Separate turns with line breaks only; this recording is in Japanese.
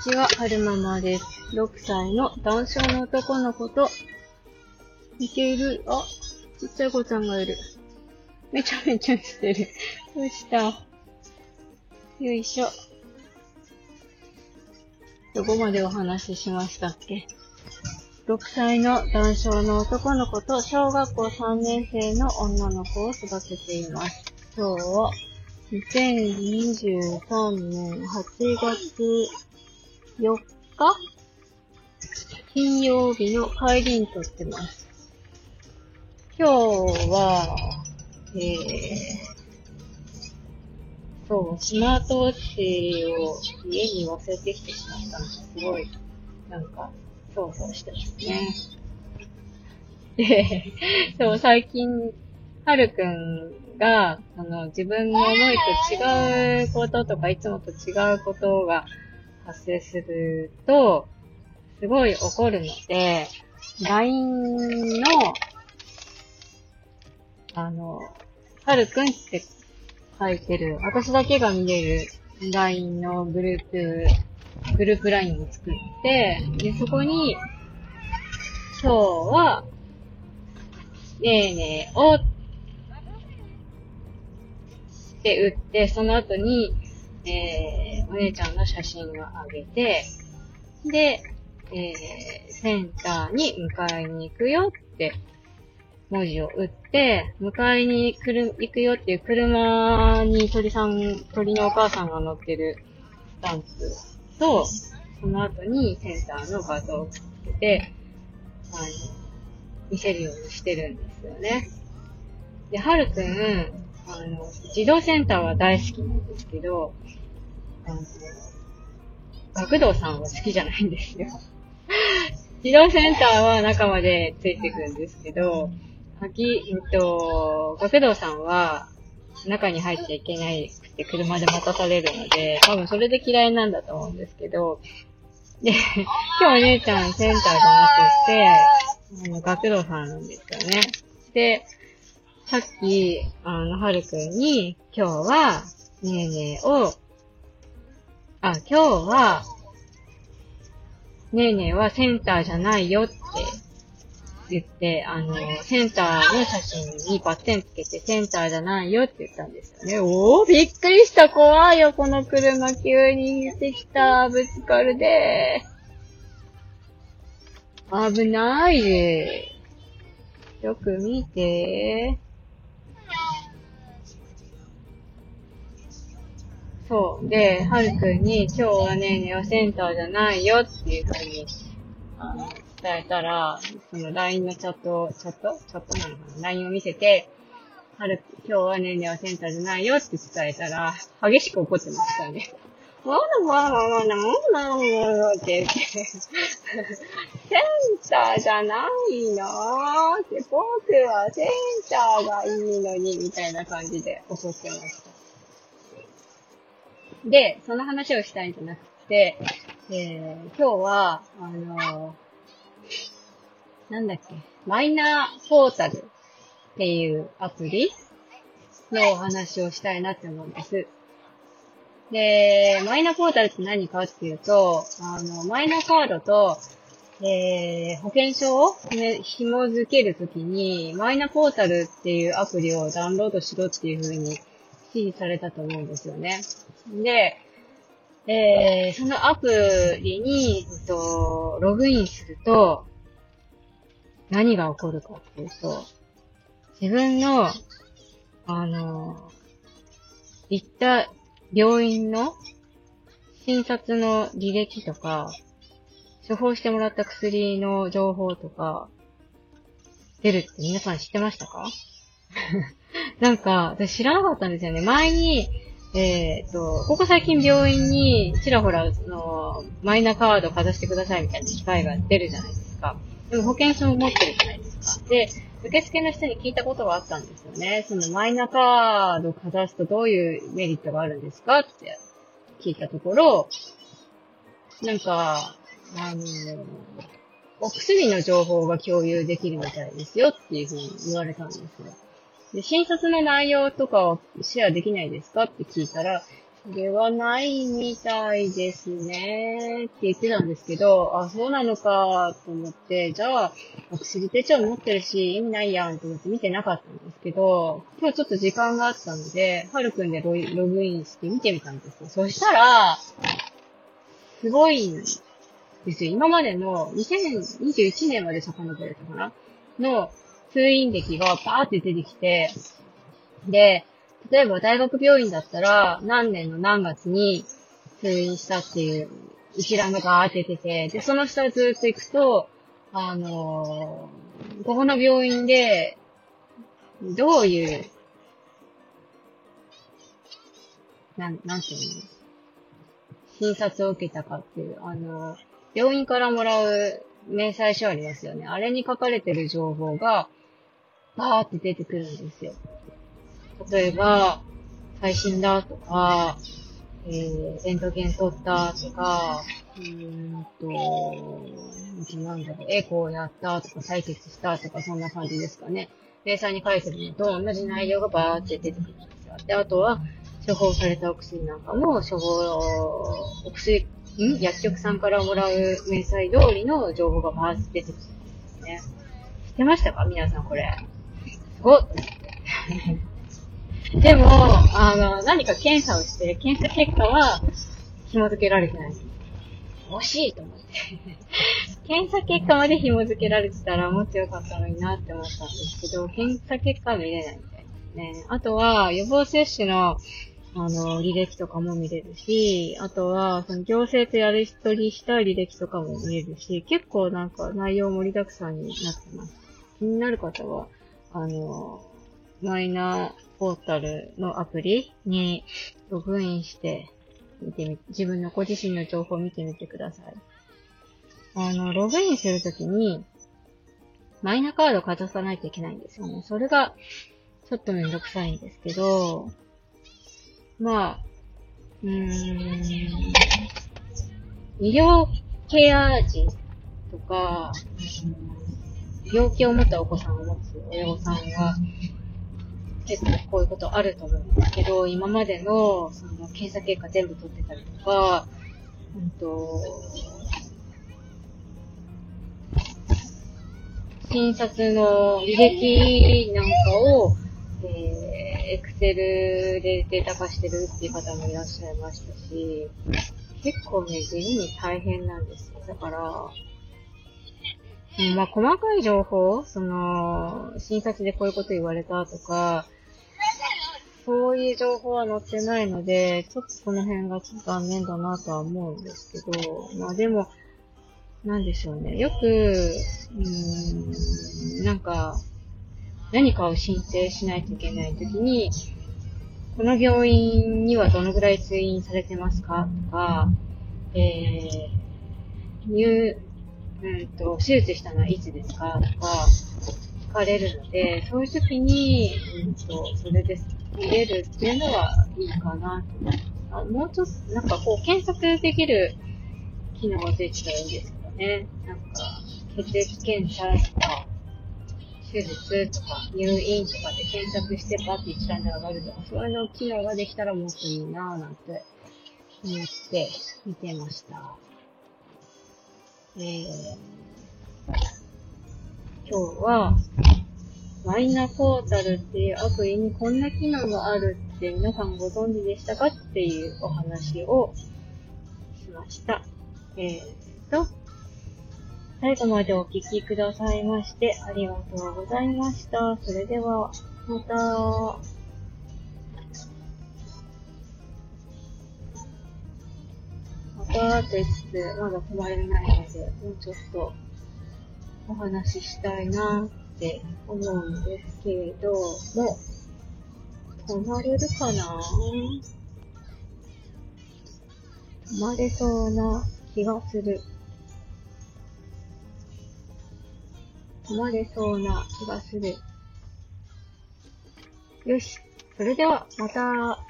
ちは、はるままです。6歳の男性の男の子と、似ている、あ、ちっちゃい子ちゃんがいる。めちゃめちゃしてる。どうした？よいしょ。どこまでお話ししましたっけ ?6 歳の男性の男の子と小学校3年生の女の子を育てています。今日は2023年8月4日？金曜日の帰りに撮ってます。今日は、えー、そう、スマートウォッチを家に忘れてきてしまったのがすごい、なんか、そうそうしてますね。で、そう、最近、はるくんが、あの、自分の思いと違うこととか、いつもと違うことが発生すると、すごい怒るので、LINE の、あの、はるくんって書いてる、私だけが見れる LINE のグループ、グループ LINE を作って、で、そこに、今日は、ねえねえを、って打って、その後に、えー、お姉ちゃんの写真をあげて、で、えー、センターに迎えに行くよって文字を打って、迎えに来る、行くよっていう車に鳥さん、鳥のお母さんが乗ってるスタンプと、その後にセンターの画像をつけて、あの、見せるようにしてるんですよね。で、はるくん、あの、児童センターは大好きなんですけど、あの、学童さんは好きじゃないんですよ。児童センターは中までついてくるんですけど、き、えっと、学童さんは、中に入っちゃいけないくて車で待たされるので、多分それで嫌いなんだと思うんですけど、で、今日お姉ちゃんセンターじゃなくて、あの、学童さんなんですよね。で、さっき、あの、はるくんに、今日は、ねえねえを、あ、今日は、ねえねえはセンターじゃないよって言って、あの、センターの写真にバッテンつけて、センターじゃないよって言ったんですよね。おー、びっくりした、怖いよ、この車急に出てきた、ぶつかるで。危ないで。よく見て。そう。で、はるくんに、今日はね、ネオセンターじゃないよっていうふうに、あの、伝えたら、その LINE のチャットを、チャットチャットなのかな ?LINE を見せて、はる、今日はねんねはセンターじゃないよって伝えたら、激しく怒ってましたね。わらわらわら、なんだろうって言って、センターじゃないのって、僕はセンターがいいのに、みたいな感じで怒ってました。で、その話をしたいんじゃなくて、えー、今日は、あのーなんだっけ、マイナーポータルっていうアプリのお話をしたいなって思うんです。で、マイナポータルって何かっていうと、あの、マイナカードと、えー、保険証を、ね、紐付けるときに、マイナポータルっていうアプリをダウンロードしろっていう風に指示されたと思うんですよね。で、えー、そのアプリに、えっと、ログインすると、何が起こるかっていうと、自分の、あの、行った病院の診察の履歴とか、処方してもらった薬の情報とか、出るって皆さん知ってましたか？なんか、私知らなかったんですよね。前に、えっ、ー、と、ここ最近病院にちらほら、その、マイナカードかざしてくださいみたいな機会が出るじゃないですか。でも保険証を持ってるじゃないですか。で、受付の人に聞いたことがあったんですよね。そのマイナカードかざすとどういうメリットがあるんですかって聞いたところ、なんか、あの、お薬の情報が共有できるみたいですよっていうふうに言われたんですよ。で、診察の内容とかをシェアできないですかって聞いたら、それはないみたいですね。って言ってたんですけど、あ、そうなのかと思って、じゃあ、薬手帳持ってるし、意味ないやんと思って見てなかったんですけど、今日ちょっと時間があったので、はるくんでログインして見てみたんですよ。そしたら、すごいんですよ。今までの2021年まで遡れたかな？の通院歴がバーって出てきて、で、例えば大学病院だったら、何年の何月に通院したっていう一覧がバーって出てて、で、その下ずっと行くと、あのー、ここの病院で、どういう、なん、なんていうの？診察を受けたかっていう、あのー、病院からもらう明細書ありますよね。あれに書かれてる情報が、バーって出てくるんですよ。例えば、最新だとか、えー、レントゲン撮ったとか、うーんと、なんだろう、エコーやったとか、採血したとか、そんな感じですかね。明細に書いてるのと同じ内容がバーって出てくるんですよ。で、あとは、処方されたお薬なんかも、処方、お薬、ん？薬局さんからもらう明細通りの情報がバーって出てくるんですね。知ってましたか？皆さんこれ。でも、あの、何か検査をして、検査結果は紐付けられてない。惜しいと思って。検査結果まで紐付けられてたらもっと良かったのになって思ったんですけど、検査結果は見れないみたいですね。あとは、予防接種の、あの、履歴とかも見れるし、あとは、その行政とやり取りした履歴とかも見れるし、結構なんか内容盛りだくさんになってます。気になる方は、あの、マイナーポータルのアプリにログインして見てみ、自分のご自身の情報を見てみてください。あの、ログインするときに、マイナカードをかざさないといけないんですよね。それが、ちょっとめんどくさいんですけど、まあ、うーん、医療ケア児とか、病気を持ったお子さんを持つ親御さんは、結構こういうことあると思うんですけど、今までのその検査結果全部取ってたりとか、うんと、診察の履歴なんかを、えー、エクセルでデータ化してるっていう方もいらっしゃいましたし、結構ね、地味に大変なんですよ。だから、まあ、細かい情報、その、診察でこういうこと言われたとか、そういう情報は載ってないので、ちょっとこの辺が残念だなとは思うんですけど、まあでも、なんでしょうね。よく、うーん、なんか、何かを申請しないといけないときに、この病院にはどのぐらい通院されてますかとか、えー、入、ううんと、手術したのはいつですか？とか、聞かれるので、そういう時に、うんと、それです。見れるっていうのはいいかなと思います。もうちょっと、なんかこう、検索できる機能が出てたらいいんですけどね。なんか、血液検査とか、手術とか、入院とかで検索してパッて一覧で上がるとか、そういうの機能ができたらもっといいなぁなんて思って見てました。えー、今日は、マイナポータルっていうアプリにこんな機能があるって皆さんご存知でしたかっていうお話をしました。えーと、最後までお聞きくださいましてありがとうございました。それでは、また。またと言いつつ、まだ止まれないので、もうちょっとお話ししたいなって思うんですけれども、止まれるかな？止まれそうな気がする。止まれそうな気がする。よし。それでは、また。